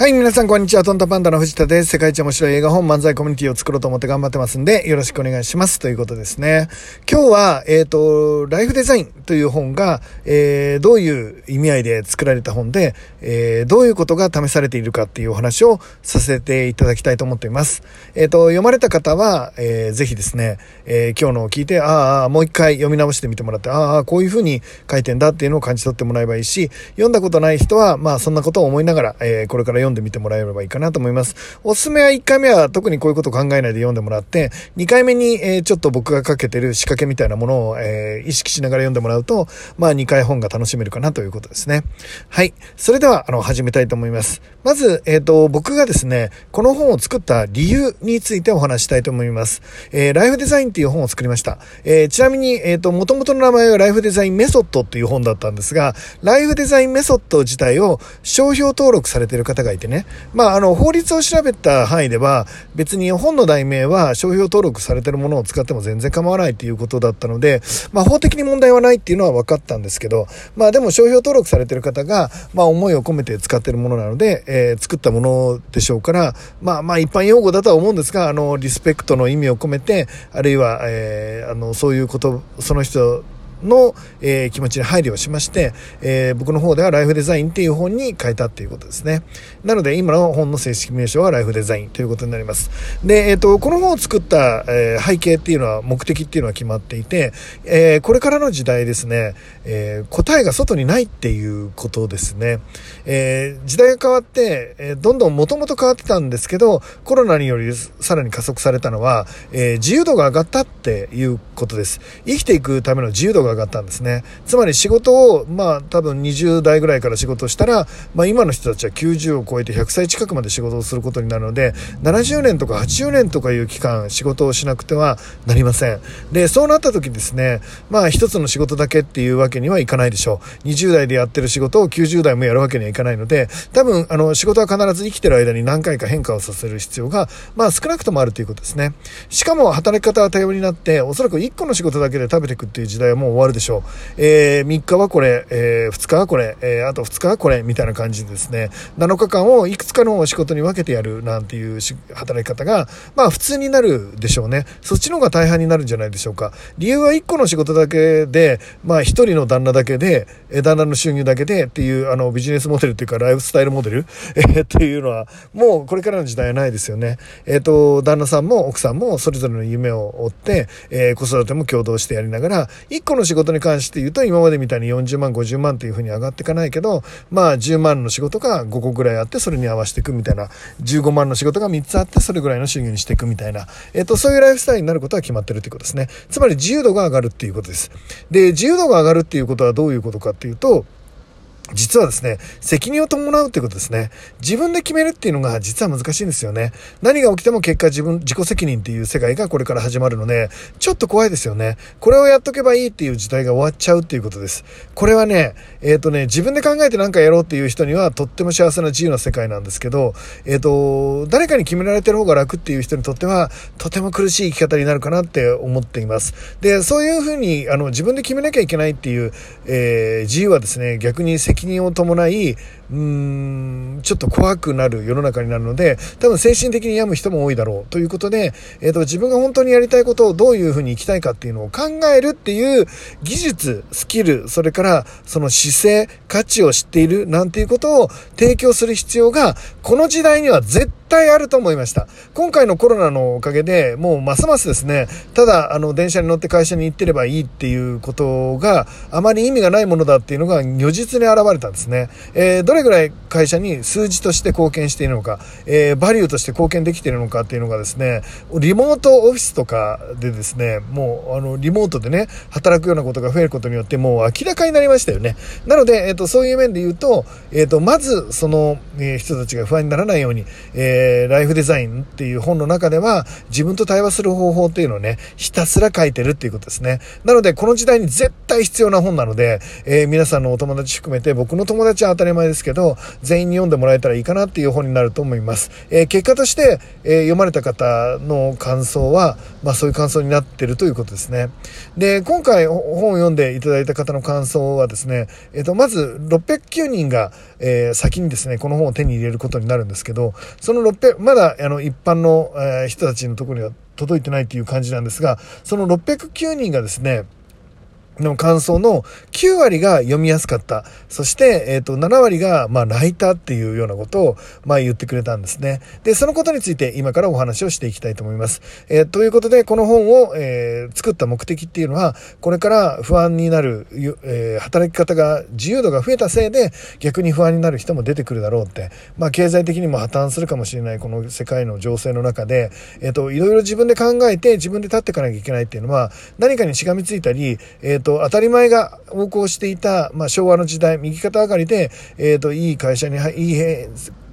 はい、皆さんこんにちは。トンタパンダの藤田です。世界一面白い映画本漫才コミュニティを作ろうと思って頑張ってますんで、よろしくお願いします。ということですね。今日は、えっ、ー、と、ライフデザインという本が、えー、どういう意味合いで作られた本で、えー、どういうことが試されているかっていうお話をさせていただきたいと思っています。えっ、と、読まれた方は、えー、ぜひですね、え今日のを聞いて、ああ、もう一回読み直してみてもらって、ああ、こういうふうに書いてんだっていうのを感じ取ってもらえばいいし、読んだことない人は、まあ、そんなことを思いながら、えこれから読んでみてもらえればいいかなと思います。おすすめは1回目は特にこういうこと考えないで読んでもらって、2回目に、えー、ちょっと僕がかけてる仕掛けみたいなものを、えー、意識しながら読んでもらうと、まあ2回本が楽しめるかなということですね。はい。それでは、あの、始めたいと思います。まず、えっ、ー、と、僕がですね、この本を作った理由についてお話したいと思います。えー、ライフデザインっていう本を作りました。えー、ちなみに、えっ、ー、と、元々の名前はライフデザインメソッドっていう本だったんですが、ライフデザインメソッド自体を商標登録されてる方がいてね、まあ、あの、法律を調べた範囲では別に本の題名は商標登録されてるものを使っても全然構わないっていうことだったので、まあ、法的に問題はないっていうのは分かったんですけど、まあでも商標登録されてる方が、まあ思いを込めて使ってるものなので、えー、作ったものでしょうから、まあまあ一般用語だとは思うんですが、あの、リスペクトの意味を込めて、あるいは、えー、あの、そういうこと、その人の、えー、気持ちに配慮をしまして、えー、僕の方ではライフデザインっていう本に変えたっていうことですね。なので、今の本の正式名称はライフデザインということになります。で、えっ、ー、と、この本を作った、え背景っていうのは、目的っていうのは決まっていて、えこれからの時代ですね、え答えが外にないっていうことですね。え時代が変わって、えどんどんもともと変わってたんですけど、コロナによりさらに加速されたのは、え自由度が上がったっていうことです。生きていくための自由度が上がったんですね。つまり仕事を、まあ多分20代ぐらいから仕事したら、まあ今の人たちは90を超えて100歳近くまで仕事をすることになるので、70年とか80年とかいう期間仕事をしなくてはなりません。で、そうなった時ですね、まあ一つの仕事だけっていうわけにはいかないでしょう。20代でやってる仕事を90代もやるわけにはいかないので、多分あの仕事は必ず生きてる間に何回か変化をさせる必要が、まあ少なくともあるということですね。しかも働き方は多様になって、おそらく1個の仕事だけで食べていくっていう時代はもう終わるでしょう。えー、3日はこれ、えー、2日はこれ、えー、あと2日はこれ、みたいな感じでですね、7日間をいくつかのお仕事に分けてやるなんていう働き方が、まあ普通になるでしょうね。そっちの方が大半になるんじゃないでしょうか。理由は1個の仕事だけで、まあ1人の旦那だけで、旦那の収入だけでっていう、あの、ビジネスモデルっていうか、ライフスタイルモデル、えー、っていうのは、もうこれからの時代はないですよね。えっ、ー、と、旦那さんも奥さんもそれぞれの夢を追って、えー、子育ても共同してやりながら、1個の仕仕事に関して言うと、今までみたいに40万、50万っていうふうに上がっていかないけど、まあ10万の仕事が5個ぐらいあって、それに合わせていくみたいな、15万の仕事が3つあって、それぐらいの収入にしていくみたいな、えっ、と、そういうライフスタイルになることは決まってるということですね。つまり自由度が上がるっていうことです。で、自由度が上がるっていうことはどういうことかっていうと、実はですね、責任を伴うっていうことですね。自分で決めるっていうのが実は難しいんですよね。何が起きても結果自分、自己責任っていう世界がこれから始まるので、ちょっと怖いですよね。これをやっとけばいいっていう時代が終わっちゃうっていうことです。これはね、えっ、ー、とね、自分で考えて何かやろうっていう人にはとっても幸せな自由な世界なんですけど、えっ、ー、と、誰かに決められてる方が楽っていう人にとっては、とても苦しい生き方になるかなって思っています。で、そういうふうに、あの、自分で決めなきゃいけないっていう、えー、自由はですね、逆に責任を伴い、うーん、ちょっと怖くなる世の中になるので、多分精神的に病む人も多いだろうということで、えっ、ー、と、自分が本当にやりたいことをどういうふうに生きたいかっていうのを考えるっていう技術、スキル、それからその姿勢、価値を知っているなんていうことを提供する必要が、この時代には絶対対あると思いました。今回のコロナのおかげで、もうますますですね、ただ、あの、電車に乗って会社に行ってればいいっていうことがあまり意味がないものだっていうのが如実に現れたんですね。えー、どれぐらい会社に数字として貢献しているのか、えー、バリューとして貢献できているのかっていうのがですね、リモートオフィスとかでですね、もう、あの、リモートでね、働くようなことが増えることによって、もう明らかになりましたよね。なので、えっ、ー、と、そういう面で言うと、えっ、と、まず、その、え人たちが不安にならないように、えー、ライフデザインっていう本の中では、自分と対話する方法っていうのをね、ひたすら書いてるっていうことですね。なので、この時代に絶対必要な本なので、えー、皆さんのお友達含めて、僕の友達は当たり前ですけど、全員に読んでもらえたらいいかなっていう本になると思います。えー、結果として、えー、読まれた方の感想は、まあそういう感想になってるということですね。で、今回本を読んでいただいた方の感想はですね、えっ、と、まず609人が、え先にですね、この本を手に入れることになるんですけど、その600、まだあの一般の、え人たちのところには届いてないっていう感じなんですが、その609人がですね、の感想の9割が読みやすかった。そして、えっ、ー、と、7割が、まあ、泣いたっていうようなことを、まあ、言ってくれたんですね。で、そのことについて今からお話をしていきたいと思います。えー、ということで、この本を、えー、作った目的っていうのは、これから不安になる、えー、働き方が、自由度が増えたせいで、逆に不安になる人も出てくるだろうって、まあ、経済的にも破綻するかもしれない、この世界の情勢の中で、えっ、と、いろいろ自分で考えて、自分で立っていかなきゃいけないっていうのは、何かにしがみついたり、えー、と、当たり前が横行していた、まあ、昭和の時代、右肩上がりで、え、ー、と、いい会社に、いい、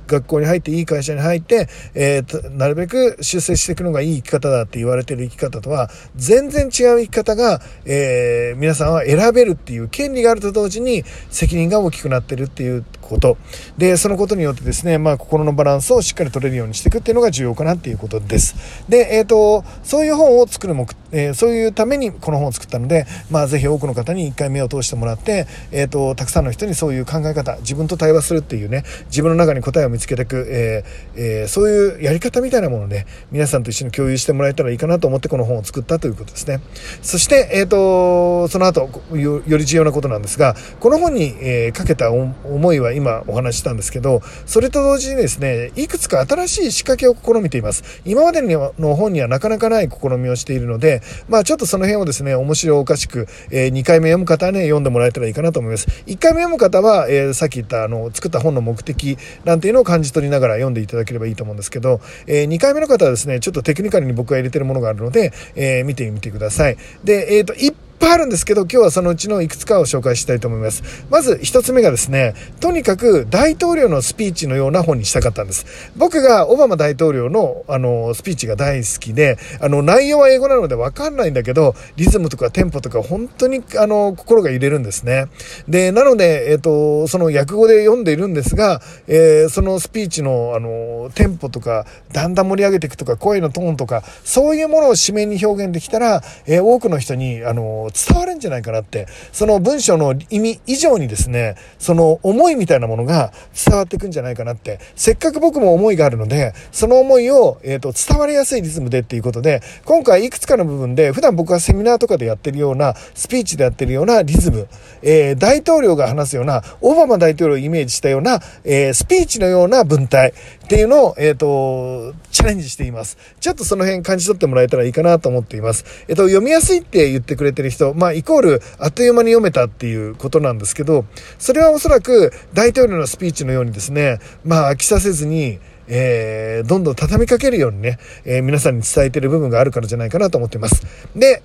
学校に入っていい会社に入って、えー、なるべく出世していくのがいい生き方だって言われてる生き方とは、全然違う生き方が、えー、皆さんは選べるっていう権利があると同時に責任が大きくなってるっていうこと。で、そのことによってですね、まあ、心のバランスをしっかり取れるようにしていくっていうのが重要かなっていうことです。で、えっ、ー、と、そういう本を作る目、えー、そういうためにこの本を作ったので、まあ、ぜひ多くの方に一回目を通してもらって、えっ、ー、と、たくさんの人にそういう考え方、自分と対話するっていうね、自分の中に答えを見つけていく、ええー、そういうやり方みたいなものをね、皆さんと一緒に共有してもらえたらいいかなと思ってこの本を作ったということですね。そして、えっ、と、その後よ、より重要なことなんですが、この本に、えかけた思いは今お話ししたんですけど、それと同時にですね、いくつか新しい仕掛けを試みています。今までの本にはなかなかない試みをしているので、まあちょっとその辺をですね、面白おかしく、えー、2回目読む方はね、読んでもらえたらいいかなと思います。1回目読む方は、えー、さっき言ったあの、作った本の目的なんていうのを感じ取りながら読んでいただければいいと思うんですけど、えー、2回目の方はですね、ちょっとテクニカルに僕が入れてるものがあるので、えー、見てみてください。で、えっ、ー、と、ぱいあるんですけど、今日はそのうちのいくつかを紹介したいと思います。まず一つ目がですね、とにかく大統領のスピーチのような本にしたかったんです。僕がオバマ大統領のあの、スピーチが大好きで、あの、内容は英語なのでわかんないんだけど、リズムとかテンポとか本当にあの、心が揺れるんですね。で、なので、えっ、ー、と、その訳語で読んでいるんですが、えー、そのスピーチのあの、テンポとか、だんだん盛り上げていくとか、声のトーンとか、そういうものを紙面に表現できたら、えー、多くの人に、あの、伝わるんじゃないかなって、その文章の意味以上にですね、その思いみたいなものが伝わっていくんじゃないかなって、せっかく僕も思いがあるので、その思いを、えっ、ー、と、伝わりやすいリズムでっていうことで、今回いくつかの部分で、普段僕がセミナーとかでやってるような、スピーチでやってるようなリズム、えー、大統領が話すような、オバマ大統領をイメージしたような、えー、スピーチのような文体っていうのを、えっ、と、チャレンジしています。ちょっとその辺感じ取ってもらえたらいいかなと思っています。えっ、と、読みやすいって言ってくれてる人、まあ、イコール、あっという間に読めたっていうことなんですけど、それはおそらく大統領のスピーチのようにですね、まあ、飽きさせずに、えー、どんどん畳みかけるようにね、えー、皆さんに伝えてる部分があるからじゃないかなと思っています。で、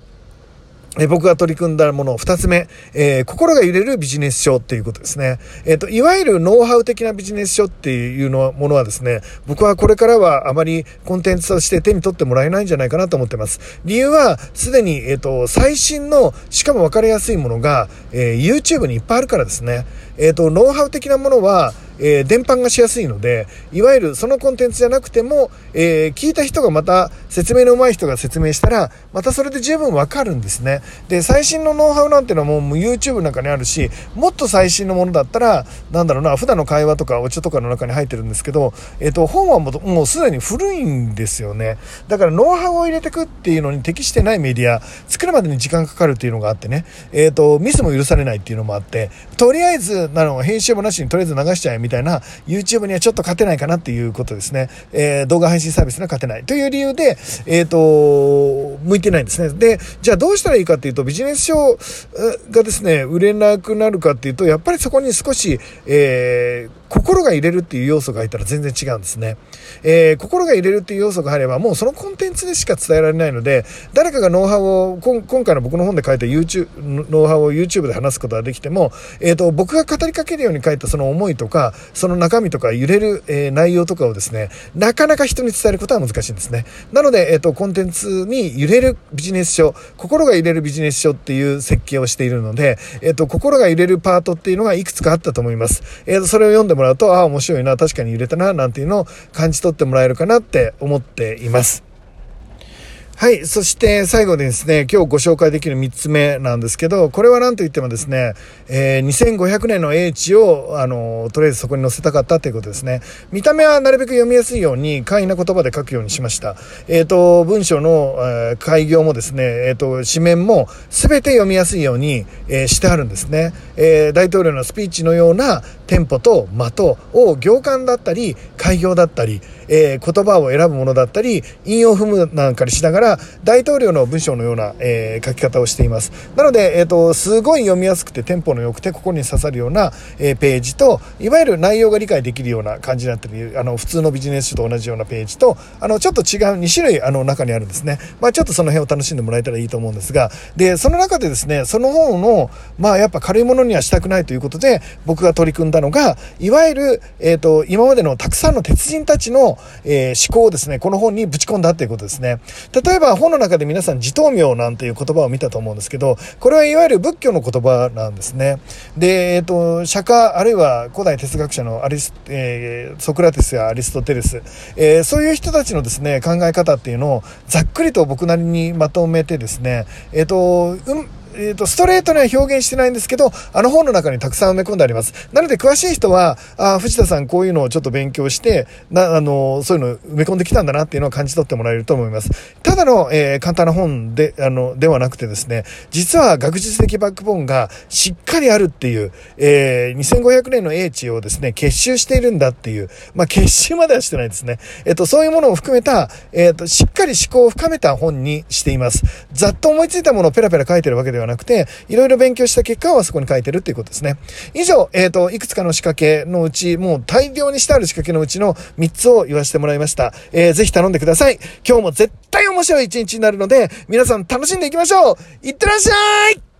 え僕が取り組んだもの、二つ目、えー、心が揺れるビジネス書っていうことですね。えっ、ー、と、いわゆるノウハウ的なビジネス書っていうのものはですね、僕はこれからはあまりコンテンツとして手に取ってもらえないんじゃないかなと思ってます。理由は、すでに、えっ、ー、と、最新の、しかも分かりやすいものが、え YouTube にいっぱいあるからですね。えっ、と、ノウハウ的なものは、えー、伝播がしやすいので、いわゆるそのコンテンツじゃなくても、えー、聞いた人がまた説明の上手い人が説明したら、またそれで十分わかるんですね。で、最新のノウハウなんていうのはもうもう YouTube なんかにあるし、もっと最新のものだったら、なんだろうな、普段の会話とかお茶とかの中に入ってるんですけど、えっ、ー、と、本はもうもうすでに古いんですよね。だからノウハウを入れてくっていうのに適してないメディア、作るまでに時間かかるっていうのがあってね、えっ、と、ミスも許されないっていうのもあって、とりあえず、なの、編集もなしにとりあえず流しちゃえみたいな、YouTube にはちょっと勝てないかなっていうことですね。えー、動画配信サービスには勝てないという理由で、えっ、ー、と、向いてないんですね。で、じゃあどうしたらいいかっていうと、ビジネス書がですね、売れなくなるかっていうと、やっぱりそこに少し、えー、心が入れるっていう要素が入ったら全然違うんですね。えー、心が入れるっていう要素が入れば、もうそのコンテンツでしか伝えられないので、誰かがノウハウを、今回の僕の本で書いた YouTube、ノウハウを YouTube で話すことができても、えっ、ー、と、僕が語りかけるように書いたその思いとか、その中身とか揺れる、えー、内容とかをですね、なかなか人に伝えることは難しいんですね。なので、えっ、ー、と、コンテンツに揺れるビジネス書、心が揺れるビジネス書っていう設計をしているので、えっ、ー、と、心が揺れるパートっていうのがいくつかあったと思います。えっ、と、それを読んでもらうと、ああ、面白いな、確かに揺れたな、なんていうのを感じ取ってもらえるかなって思っています。はい。そして最後にですね、今日ご紹介できる3つ目なんですけど、これは何と言ってもですね、えー、2500年の英知を、あの、とりあえずそこに載せたかったということですね。見た目はなるべく読みやすいように簡易な言葉で書くようにしました。えっ、ー、と、文章の、えー、開業もですね、えっ、ー、と、紙面も全て読みやすいように、えしてあるんですね。え大統領のスピーチのようなテンポと的を行間だったり、開業だったり、え言葉を選ぶものだったり、引用踏むなんかにしながら、大統領の文章のような、えー、書き方をしています。なので、えっ、ー、と、すごい読みやすくてテンポの良くて、ここに刺さるような、えー、ページと、いわゆる内容が理解できるような感じになってる、あの、普通のビジネス書と同じようなページと、あの、ちょっと違う2種類、あの、中にあるんですね。まあ、ちょっとその辺を楽しんでもらえたらいいと思うんですが、で、その中でですね、その本の、まあ、やっぱ軽いものにはしたくないということで、僕が取り組んだのが、いわゆる、えっ、と、今までのたくさんの鉄人たちの、えー、思考をですね、この本にぶち込んだっていうことですね。例えば、本の中で皆さん自灯明なんていう言葉を見たと思うんですけど、これはいわゆる仏教の言葉なんですね。で、えっ、ー、と、釈迦、あるいは古代哲学者のアリス、えー、ソクラテスやアリストテレス、えー、そういう人たちのですね、考え方っていうのをざっくりと僕なりにまとめてですね、えっ、と、うんえっ、ー、と、ストレートには表現してないんですけど、あの本の中にたくさん埋め込んであります。なので、詳しい人は、あ藤田さんこういうのをちょっと勉強して、な、あの、そういうの埋め込んできたんだなっていうのを感じ取ってもらえると思います。ただの、えー、簡単な本で、あの、ではなくてですね、実は学術的バックボーンがしっかりあるっていう、えー、2500年の英知をですね、結集しているんだっていう、まあ、結集まではしてないですね。えっ、と、そういうものを含めた、えっ、と、しっかり思考を深めた本にしています。ざっと思いついたものをペラペラ書いてるわけでははなくて、いろいろ勉強した結果はそこに書いてるっていうことですね。以上、えっ、ー、と、いくつかの仕掛けのうち、もう大量にしてある仕掛けのうちの3つを言わせてもらいました。えー、ぜひ頼んでください。今日も絶対面白い一日になるので、皆さん楽しんでいきましょういってらっしゃい